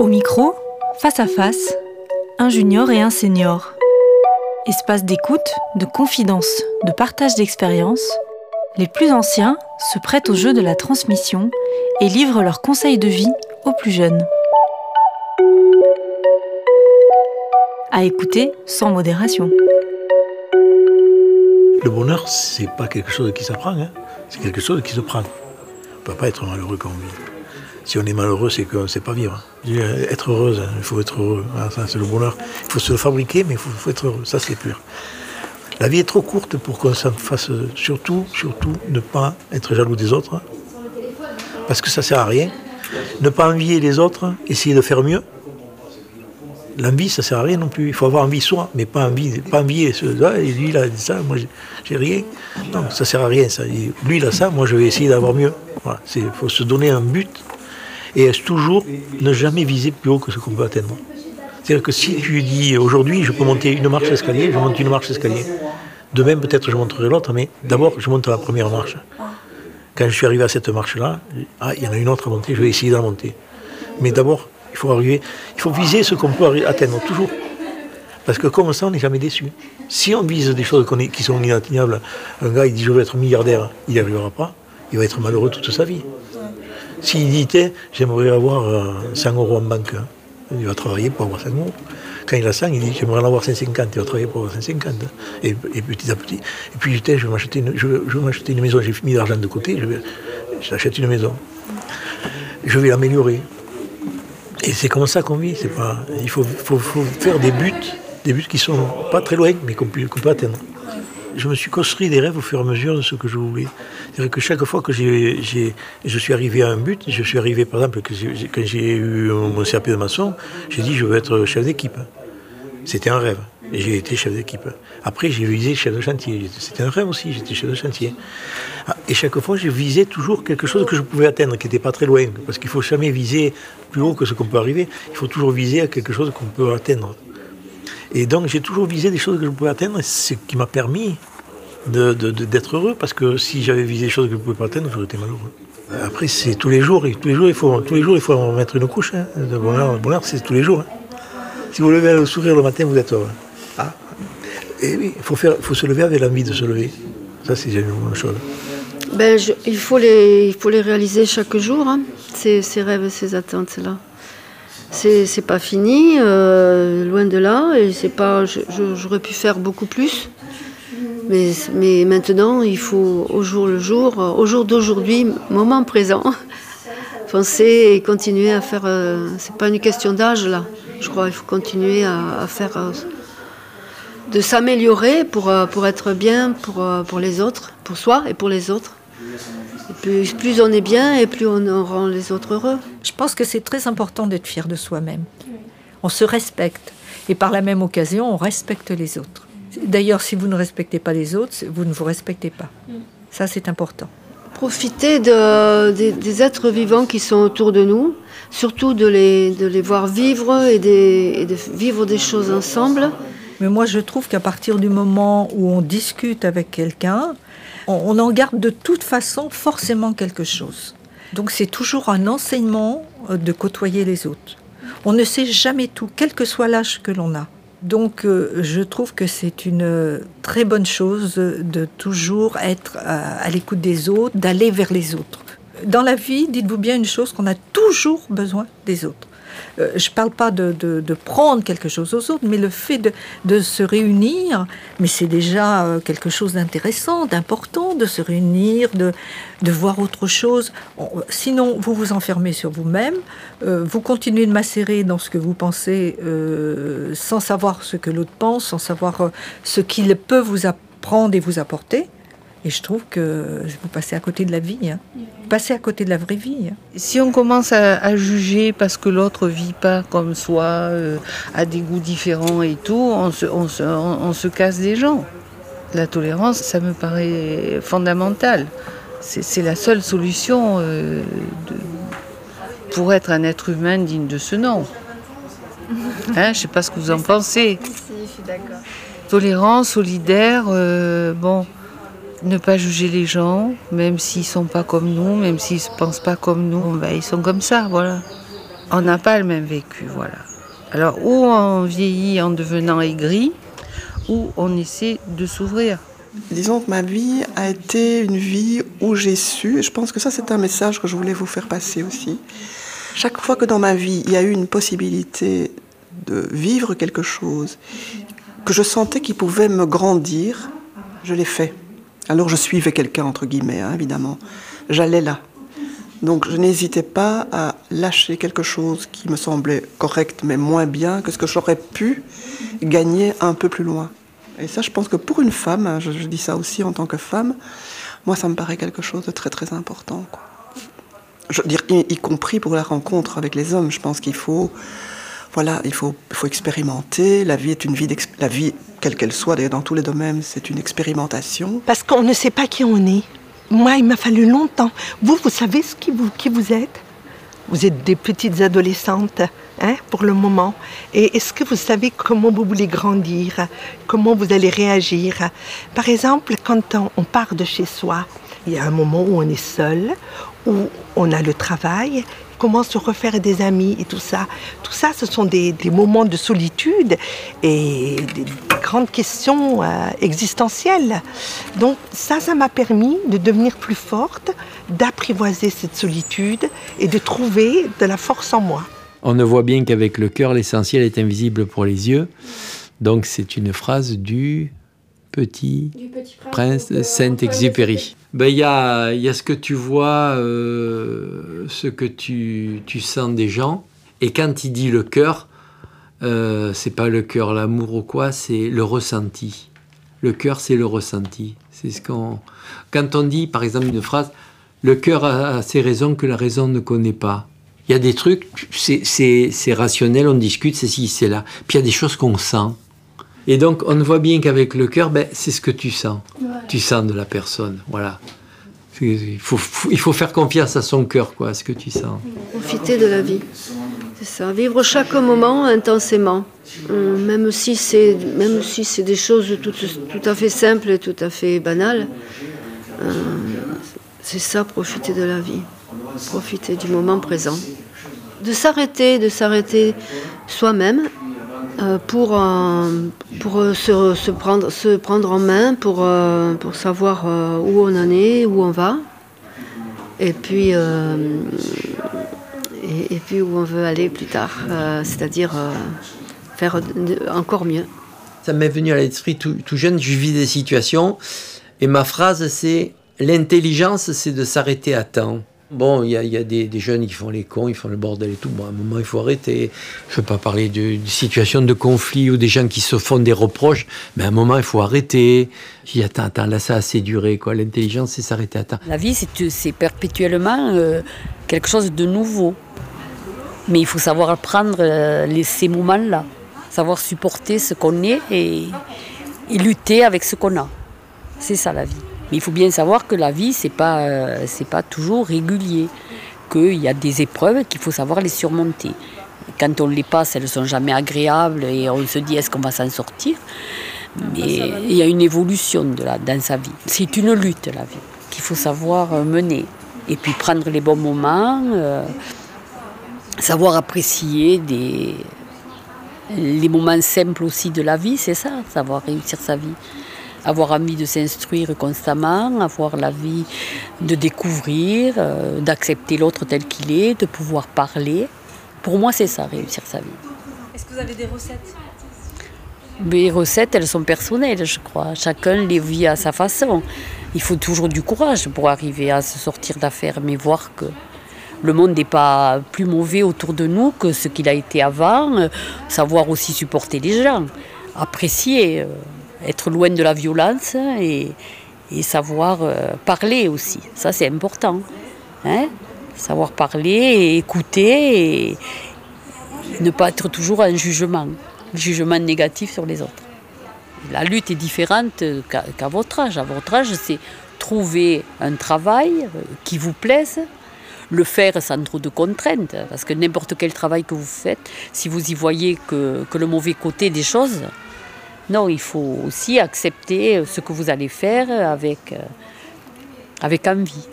Au micro, face à face, un junior et un senior. Espace d'écoute, de confidence, de partage d'expériences, les plus anciens se prêtent au jeu de la transmission et livrent leurs conseils de vie aux plus jeunes. À écouter sans modération. Le bonheur, c'est pas quelque chose qui s'apprend, hein. c'est quelque chose qui se prend. Peut pas être malheureux quand on vit. Si on est malheureux, c'est qu'on ne sait pas vivre. Être heureuse, hein, il faut être heureux. Ah, ça, c'est le bonheur. Il faut se le fabriquer, mais il faut, être heureux. Ça, c'est pur. La vie est trop courte pour qu'on s'en fasse. Surtout, surtout, ne pas être jaloux des autres. Hein. Parce que ça ne sert à rien. Ne pas envier les autres, essayer de faire mieux. L'envie, ça ne sert à rien non plus. Il faut avoir envie soi, mais pas envie, pas envier. Ah, lui, il a ça, moi, j'ai rien. Non, ça ne sert à rien. Ça. Lui, il a ça, moi, je vais essayer d'avoir mieux. Il faut se donner un but et toujours ne jamais viser plus haut que ce qu'on peut atteindre? C'est-à-dire que si tu dis aujourd'hui je peux monter une marche d'escalier, je monte une marche d'escalier. Demain peut-être je monterai l'autre, mais d'abord je monte la première marche. Quand je suis arrivé à cette marche-là, ah, il y en a une autre à monter, je vais essayer de la monter. Mais d'abord, il faut arriver, il faut viser ce qu'on peut atteindre toujours. Parce que comme ça, on n'est jamais déçu. Si on vise des choses qui sont inatteignables, un gars il dit je veux être milliardaire, il n'y arrivera pas, il va être malheureux toute sa vie. S'il dit, j'aimerais avoir 100 euh, euros en banque, hein. il va travailler pour avoir 100 euros. Quand il a 100, il dit, j'aimerais en avoir 150, il va travailler pour avoir 150. Et, petit à petit. Et puis, je vais m'acheter une, je, une maison, j'ai mis l'argent de côté, j'achète une maison. Je vais l'améliorer. Et c'est comme ça qu'on vit. Pas, il faut, faire des buts, des buts qui sont pas très loin, mais qu'on peut, atteindre je me suis construit des rêves au fur et à mesure de ce que je voulais. C'est-à-dire que chaque fois que je suis arrivé à un but, je suis arrivé, par exemple, quand j'ai eu mon CAP de maçon, j'ai dit je veux être chef d'équipe. C'était un rêve. Et j'ai été chef d'équipe. Après, j'ai visé chef de chantier. C'était un rêve aussi, j'étais chef de chantier. Et chaque fois, j'ai visé toujours quelque chose que je pouvais atteindre, qui n'était pas très loin. Parce qu'il ne faut jamais viser plus haut que ce qu'on peut arriver. Il faut toujours viser à quelque chose qu'on peut atteindre. Et donc j'ai toujours visé des choses que je pouvais atteindre, ce qui m'a permis d'être heureux, parce que si j'avais visé des choses que je ne pouvais pas atteindre, j'aurais été malheureux. Après, c'est tous les jours, et tous les jours, il faut, tous les jours, il faut mettre une couche. Hein. Le bonheur, c'est tous les jours. Hein. Si vous levez le sourire le matin, vous êtes heureux. Ah. Et oui, il faut, faut se lever avec l'envie de se lever. Ça, c'est une bonne chose. Ben, il, faut les, il faut les réaliser chaque jour, hein, ces, rêves ces attentes-là c'est pas fini, euh, loin de là, et c'est pas, j'aurais pu faire beaucoup plus. Mais, maintenant, il faut au jour le jour, au jour d'aujourd'hui, moment présent, penser et continuer à faire. Euh, c'est pas une question d'âge là, je crois. Il faut continuer à, faire. Euh, de s'améliorer pour, pour être bien pour les autres, pour soi et pour les autres. Plus, on est bien et plus on rend les autres heureux. Je pense que c'est très important d'être fier de soi-même. On se respecte. Et par la même occasion, on respecte les autres. D'ailleurs, si vous ne respectez pas les autres, vous ne vous respectez pas. Ça, c'est important. Profiter des, êtres vivants qui sont autour de nous, surtout de les, de les voir vivre et, et de vivre des choses ensemble. Mais moi, je trouve qu'à partir du moment où on discute avec quelqu'un, on, en garde de toute façon forcément quelque chose. Donc c'est toujours un enseignement euh, de côtoyer les autres. On ne sait jamais tout, quel que soit l'âge que l'on a. Donc euh, je trouve que c'est une très bonne chose de toujours être à l'écoute des autres, d'aller vers les autres. Dans la vie, dites-vous bien une chose, qu'on a toujours besoin des autres. Euh, je ne parle pas de, prendre quelque chose aux autres, mais le fait de, se réunir, mais c'est déjà euh, quelque chose d'intéressant, d'important, de se réunir, de, voir autre chose. Sinon, vous vous enfermez sur vous-même, euh, vous continuez de macérer dans ce que vous pensez sans savoir ce que l'autre pense, sans savoir ce qu'il peut vous apprendre et vous apporter. Et je trouve que vous passez à côté de la vie, hein. passez à côté de la vraie vie. Hein. Si on commence à, juger parce que l'autre vit pas comme soi, euh, a des goûts différents et tout, on se, on, se, on, se, casse des gens. La tolérance, ça me paraît fondamental. C'est la seule solution euh, de, pour être un être humain digne de ce nom. Hein, je ne sais pas ce que vous en pensez. Si, je suis d'accord. Tolérance, solidaire, euh, bon ne pas juger les gens, même s'ils sont pas comme nous, même s'ils ne pensent pas comme nous, ben, ils sont comme ça, voilà. on n'a pas le même vécu, voilà. Alors, ou on vieillit en devenant aigri, ou on essaie de s'ouvrir. Disons que ma vie a été une vie où j'ai su, et je pense que ça c'est un message que je voulais vous faire passer aussi. Chaque fois que dans ma vie il y a eu une possibilité de vivre quelque chose, que je sentais qu'il pouvait me grandir, je l'ai fait. Alors je suivais quelqu'un, entre guillemets, hein, évidemment. J'allais là. Donc je n'hésitais pas à lâcher quelque chose qui me semblait correct mais moins bien que ce que j'aurais pu gagner un peu plus loin. Et ça, je pense que pour une femme, hein, je, dis ça aussi en tant que femme, moi, ça me paraît quelque chose de très très important. Je veux dire, y, compris pour la rencontre avec les hommes, je pense qu'il faut, voilà, il faut, faut expérimenter. La vie est une vie, la vie, quelle qu'elle soit, dans tous les domaines, c'est une expérimentation. Parce qu'on ne sait pas qui on est. Moi, il m'a fallu longtemps. Vous, vous savez ce qui vous, qui vous êtes? Vous êtes des petites adolescentes Hein, pour le moment. Et est-ce que vous savez comment vous voulez grandir? Comment vous allez réagir? Par exemple, quand on, part de chez soi, il y a un moment où on est seul, où on a le travail, comment se refaire des amis et tout ça. Tout ça, ce sont des, moments de solitude et des, grandes questions euh, existentielles. Donc ça, ça m'a permis de devenir plus forte, d'apprivoiser cette solitude et de trouver de la force en moi. On ne voit bien qu'avec le cœur, l'essentiel est invisible pour les yeux. Donc c'est une phrase du petit, prince, Saint-Exupéry. Ben, il y, a, y, a, ce que tu vois, euh, ce que tu, tu, sens des gens. Et quand il dit le cœur, euh, c'est pas le cœur, l'amour ou quoi, c'est le ressenti. Le cœur, c'est le ressenti. C'est ce qu'on. Quand on dit, par exemple, une phrase, le cœur a ses raisons que la raison ne connaît pas. Il y a des trucs, c'est rationnel, on discute, c'est ci, c'est là. Puis il y a des choses qu'on sent. Et donc, on voit bien qu'avec le cœur, ben, c'est ce que tu sens. Tu sens de la personne, voilà. Il faut, il faut faire confiance à son cœur, quoi, à ce que tu sens. Profiter de la vie, c'est ça. Vivre chaque moment intensément, euh, même si c'est même si c'est des choses tout, tout, à fait simples et tout à fait banales. Euh, c'est ça, profiter de la vie profiter du moment présent. De s'arrêter, de s'arrêter soi-même pour, euh, pour euh, se, prendre, se prendre en main, pour, pour savoir où on en est, où on va, et puis, et, puis où on veut aller plus tard, c'est-à-dire faire encore mieux. Ça m'est venu à l'esprit tout jeune, je vis des situations, et ma phrase c'est L'intelligence, c'est de s'arrêter à temps. Bon, il y a, des, jeunes qui font les cons, ils font le bordel et tout. Bon, à un moment, il faut arrêter. Je ne veux pas parler de, situations de conflit ou des gens qui se font des reproches, mais à un moment, il faut arrêter. Dis, attends, attends, là, ça a assez duré, quoi. L'intelligence, c'est s'arrêter temps. La vie, c'est perpétuellement euh, quelque chose de nouveau. Mais il faut savoir prendre euh, ces moments-là, savoir supporter ce qu'on est et lutter avec ce qu'on a. C'est ça, la vie. Mais il faut bien savoir que la vie, ce n'est pas, euh, pas toujours régulier, qu'il y a des épreuves qu'il faut savoir les surmonter. Quand on les passe, elles ne sont jamais agréables et on se dit est-ce qu'on va s'en sortir? Mais il y a une évolution de la, dans sa vie. C'est une lutte, la vie, qu'il faut savoir euh, mener. Et puis prendre les bons moments, euh, savoir apprécier des, les moments simples aussi de la vie, c'est ça, savoir réussir sa vie avoir envie de s'instruire constamment, avoir l'envie de découvrir, euh, d'accepter l'autre tel qu'il est, de pouvoir parler. Pour moi, c'est ça, réussir sa vie. Est-ce que vous avez des recettes? Les recettes, elles sont personnelles, je crois. Chacun les vit à sa façon. Il faut toujours du courage pour arriver à se sortir d'affaires, mais voir que le monde n'est pas plus mauvais autour de nous que ce qu'il a été avant. Euh, savoir aussi supporter les gens, apprécier. Être loin de la violence et, savoir euh, parler aussi. Ça, c'est important. Hein. savoir parler et écouter et ne pas être toujours en jugement, jugement négatif sur les autres. La lutte est différente qu'à votre âge. À votre âge, c'est trouver un travail euh, qui vous plaise, le faire sans trop de contraintes, parce que n'importe quel travail que vous faites, si vous y voyez que le mauvais côté des choses, non, il faut aussi accepter ce que vous allez faire avec, euh, avec envie.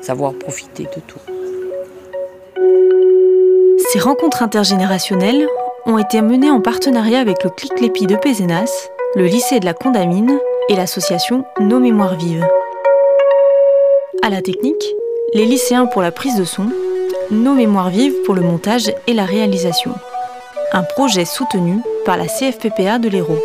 Savoir profiter de tout. Ces rencontres intergénérationnelles ont été menées en partenariat avec le Clic Lépi de Pézenas, le lycée de la Condamine et l'association Nos Mémoires Vives. À la technique, les lycéens pour la prise de son, Nos Mémoires Vives pour le montage et la réalisation. Un projet soutenu par la CFPPA de l'Hérault.